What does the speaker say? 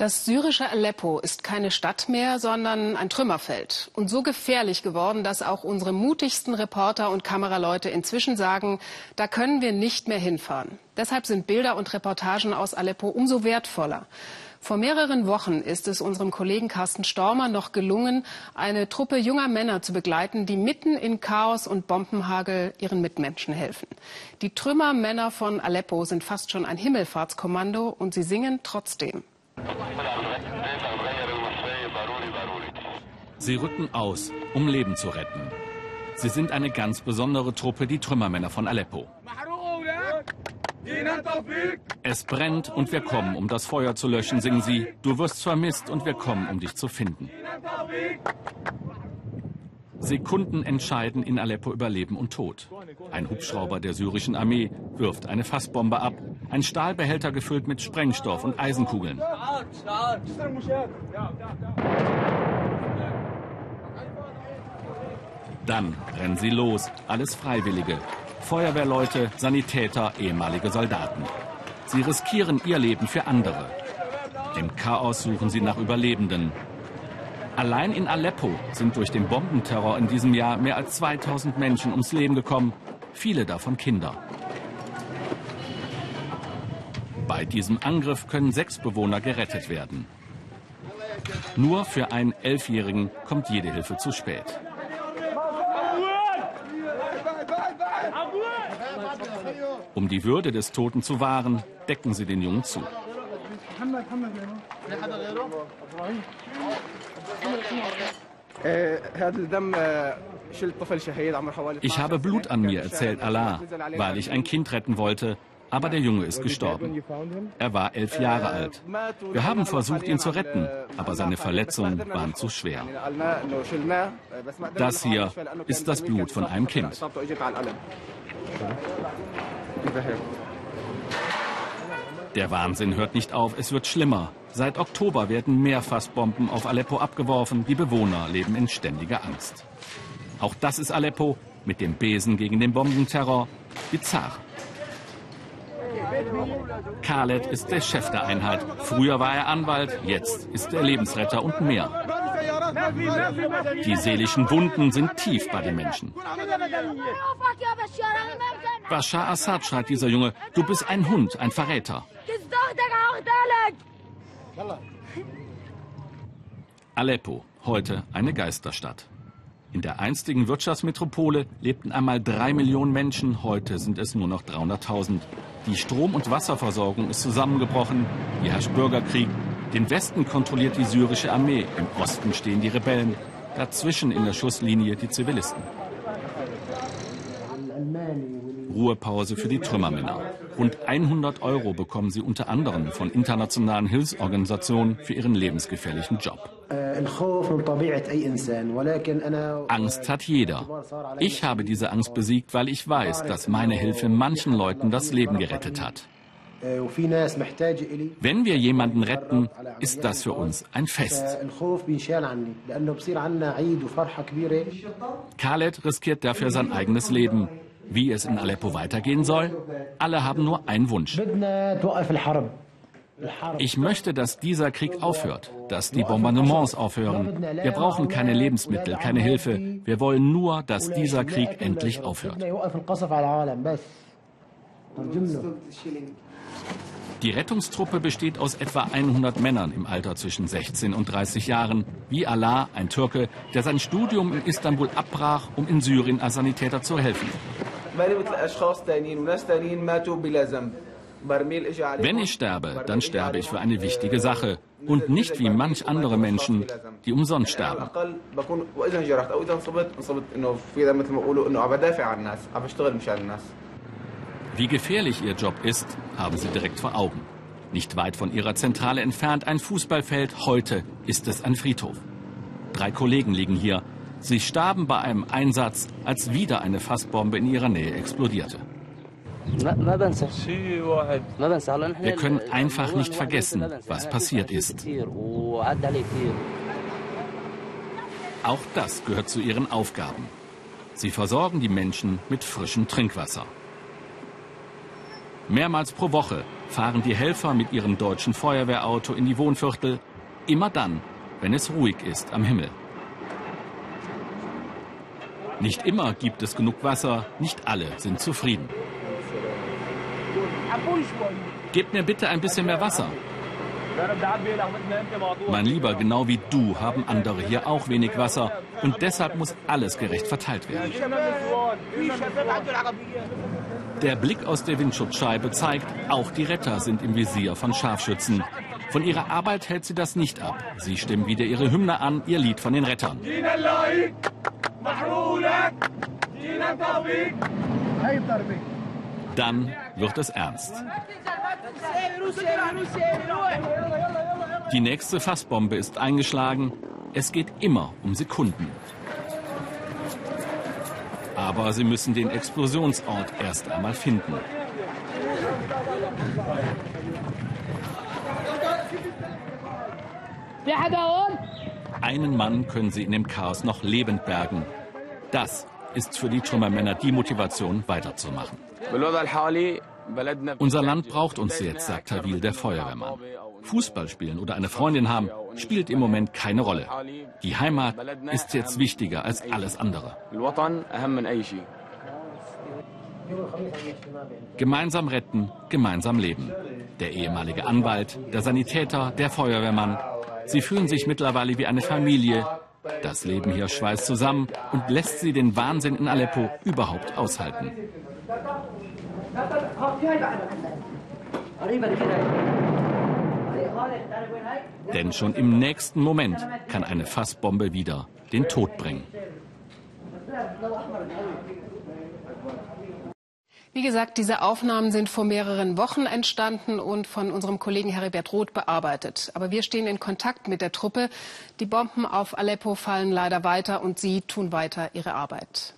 Das syrische Aleppo ist keine Stadt mehr, sondern ein Trümmerfeld. Und so gefährlich geworden, dass auch unsere mutigsten Reporter und Kameraleute inzwischen sagen, da können wir nicht mehr hinfahren. Deshalb sind Bilder und Reportagen aus Aleppo umso wertvoller. Vor mehreren Wochen ist es unserem Kollegen Carsten Stormer noch gelungen, eine Truppe junger Männer zu begleiten, die mitten in Chaos und Bombenhagel ihren Mitmenschen helfen. Die Trümmermänner von Aleppo sind fast schon ein Himmelfahrtskommando und sie singen trotzdem. Sie rücken aus, um Leben zu retten. Sie sind eine ganz besondere Truppe, die Trümmermänner von Aleppo. Es brennt und wir kommen, um das Feuer zu löschen, singen sie. Du wirst vermisst und wir kommen, um dich zu finden. Sekunden entscheiden in Aleppo über Leben und Tod. Ein Hubschrauber der syrischen Armee wirft eine Fassbombe ab, ein Stahlbehälter gefüllt mit Sprengstoff und Eisenkugeln. Dann rennen sie los, alles Freiwillige. Feuerwehrleute, Sanitäter, ehemalige Soldaten. Sie riskieren ihr Leben für andere. Im Chaos suchen sie nach Überlebenden. Allein in Aleppo sind durch den Bombenterror in diesem Jahr mehr als 2000 Menschen ums Leben gekommen, viele davon Kinder. Bei diesem Angriff können sechs Bewohner gerettet werden. Nur für einen Elfjährigen kommt jede Hilfe zu spät. Um die Würde des Toten zu wahren, decken sie den Jungen zu. Ich habe Blut an mir, erzählt Allah, weil ich ein Kind retten wollte, aber der Junge ist gestorben. Er war elf Jahre alt. Wir haben versucht, ihn zu retten, aber seine Verletzungen waren zu schwer. Das hier ist das Blut von einem Kind. Der Wahnsinn hört nicht auf, es wird schlimmer. Seit Oktober werden mehr Fassbomben auf Aleppo abgeworfen. Die Bewohner leben in ständiger Angst. Auch das ist Aleppo mit dem Besen gegen den Bombenterror. Bizarr. Khaled ist der Chef der Einheit. Früher war er Anwalt, jetzt ist er Lebensretter und mehr. Die seelischen Wunden sind tief bei den Menschen. Bashar Assad, schreit dieser Junge, du bist ein Hund, ein Verräter. Aleppo, heute eine Geisterstadt. In der einstigen Wirtschaftsmetropole lebten einmal drei Millionen Menschen, heute sind es nur noch 300.000. Die Strom- und Wasserversorgung ist zusammengebrochen, hier herrscht Bürgerkrieg, den Westen kontrolliert die syrische Armee, im Osten stehen die Rebellen, dazwischen in der Schusslinie die Zivilisten. Ruhepause für die Trümmermänner. Rund 100 Euro bekommen sie unter anderem von internationalen Hilfsorganisationen für ihren lebensgefährlichen Job. Angst hat jeder. Ich habe diese Angst besiegt, weil ich weiß, dass meine Hilfe manchen Leuten das Leben gerettet hat. Wenn wir jemanden retten, ist das für uns ein Fest. Khaled riskiert dafür sein eigenes Leben. Wie es in Aleppo weitergehen soll? Alle haben nur einen Wunsch. Ich möchte, dass dieser Krieg aufhört, dass die Bombardements aufhören. Wir brauchen keine Lebensmittel, keine Hilfe. Wir wollen nur, dass dieser Krieg endlich aufhört. Die Rettungstruppe besteht aus etwa 100 Männern im Alter zwischen 16 und 30 Jahren, wie Allah, ein Türke, der sein Studium in Istanbul abbrach, um in Syrien als Sanitäter zu helfen. Wenn ich sterbe, dann sterbe ich für eine wichtige Sache und nicht wie manch andere Menschen, die umsonst sterben. Wie gefährlich ihr Job ist, haben sie direkt vor Augen. Nicht weit von ihrer Zentrale entfernt ein Fußballfeld, heute ist es ein Friedhof. Drei Kollegen liegen hier. Sie starben bei einem Einsatz, als wieder eine Fassbombe in ihrer Nähe explodierte. Wir können einfach nicht vergessen, was passiert ist. Auch das gehört zu ihren Aufgaben. Sie versorgen die Menschen mit frischem Trinkwasser. Mehrmals pro Woche fahren die Helfer mit ihrem deutschen Feuerwehrauto in die Wohnviertel. Immer dann, wenn es ruhig ist am Himmel. Nicht immer gibt es genug Wasser, nicht alle sind zufrieden. Gebt mir bitte ein bisschen mehr Wasser. Mein Lieber, genau wie du haben andere hier auch wenig Wasser und deshalb muss alles gerecht verteilt werden. Der Blick aus der Windschutzscheibe zeigt, auch die Retter sind im Visier von Scharfschützen. Von ihrer Arbeit hält sie das nicht ab. Sie stimmen wieder ihre Hymne an, ihr Lied von den Rettern. Dann wird es ernst. Die nächste Fassbombe ist eingeschlagen. Es geht immer um Sekunden. Aber sie müssen den Explosionsort erst einmal finden. Einen Mann können sie in dem Chaos noch lebend bergen. Das ist für die Trümmermänner die Motivation, weiterzumachen. Unser Land braucht uns jetzt, sagt Tawil, der Feuerwehrmann. Fußball spielen oder eine Freundin haben, spielt im Moment keine Rolle. Die Heimat ist jetzt wichtiger als alles andere. Gemeinsam retten, gemeinsam leben. Der ehemalige Anwalt, der Sanitäter, der Feuerwehrmann. Sie fühlen sich mittlerweile wie eine Familie. Das Leben hier schweißt zusammen und lässt sie den Wahnsinn in Aleppo überhaupt aushalten. Denn schon im nächsten Moment kann eine Fassbombe wieder den Tod bringen. Wie gesagt, diese Aufnahmen sind vor mehreren Wochen entstanden und von unserem Kollegen Heribert Roth bearbeitet. Aber wir stehen in Kontakt mit der Truppe. Die Bomben auf Aleppo fallen leider weiter und sie tun weiter ihre Arbeit.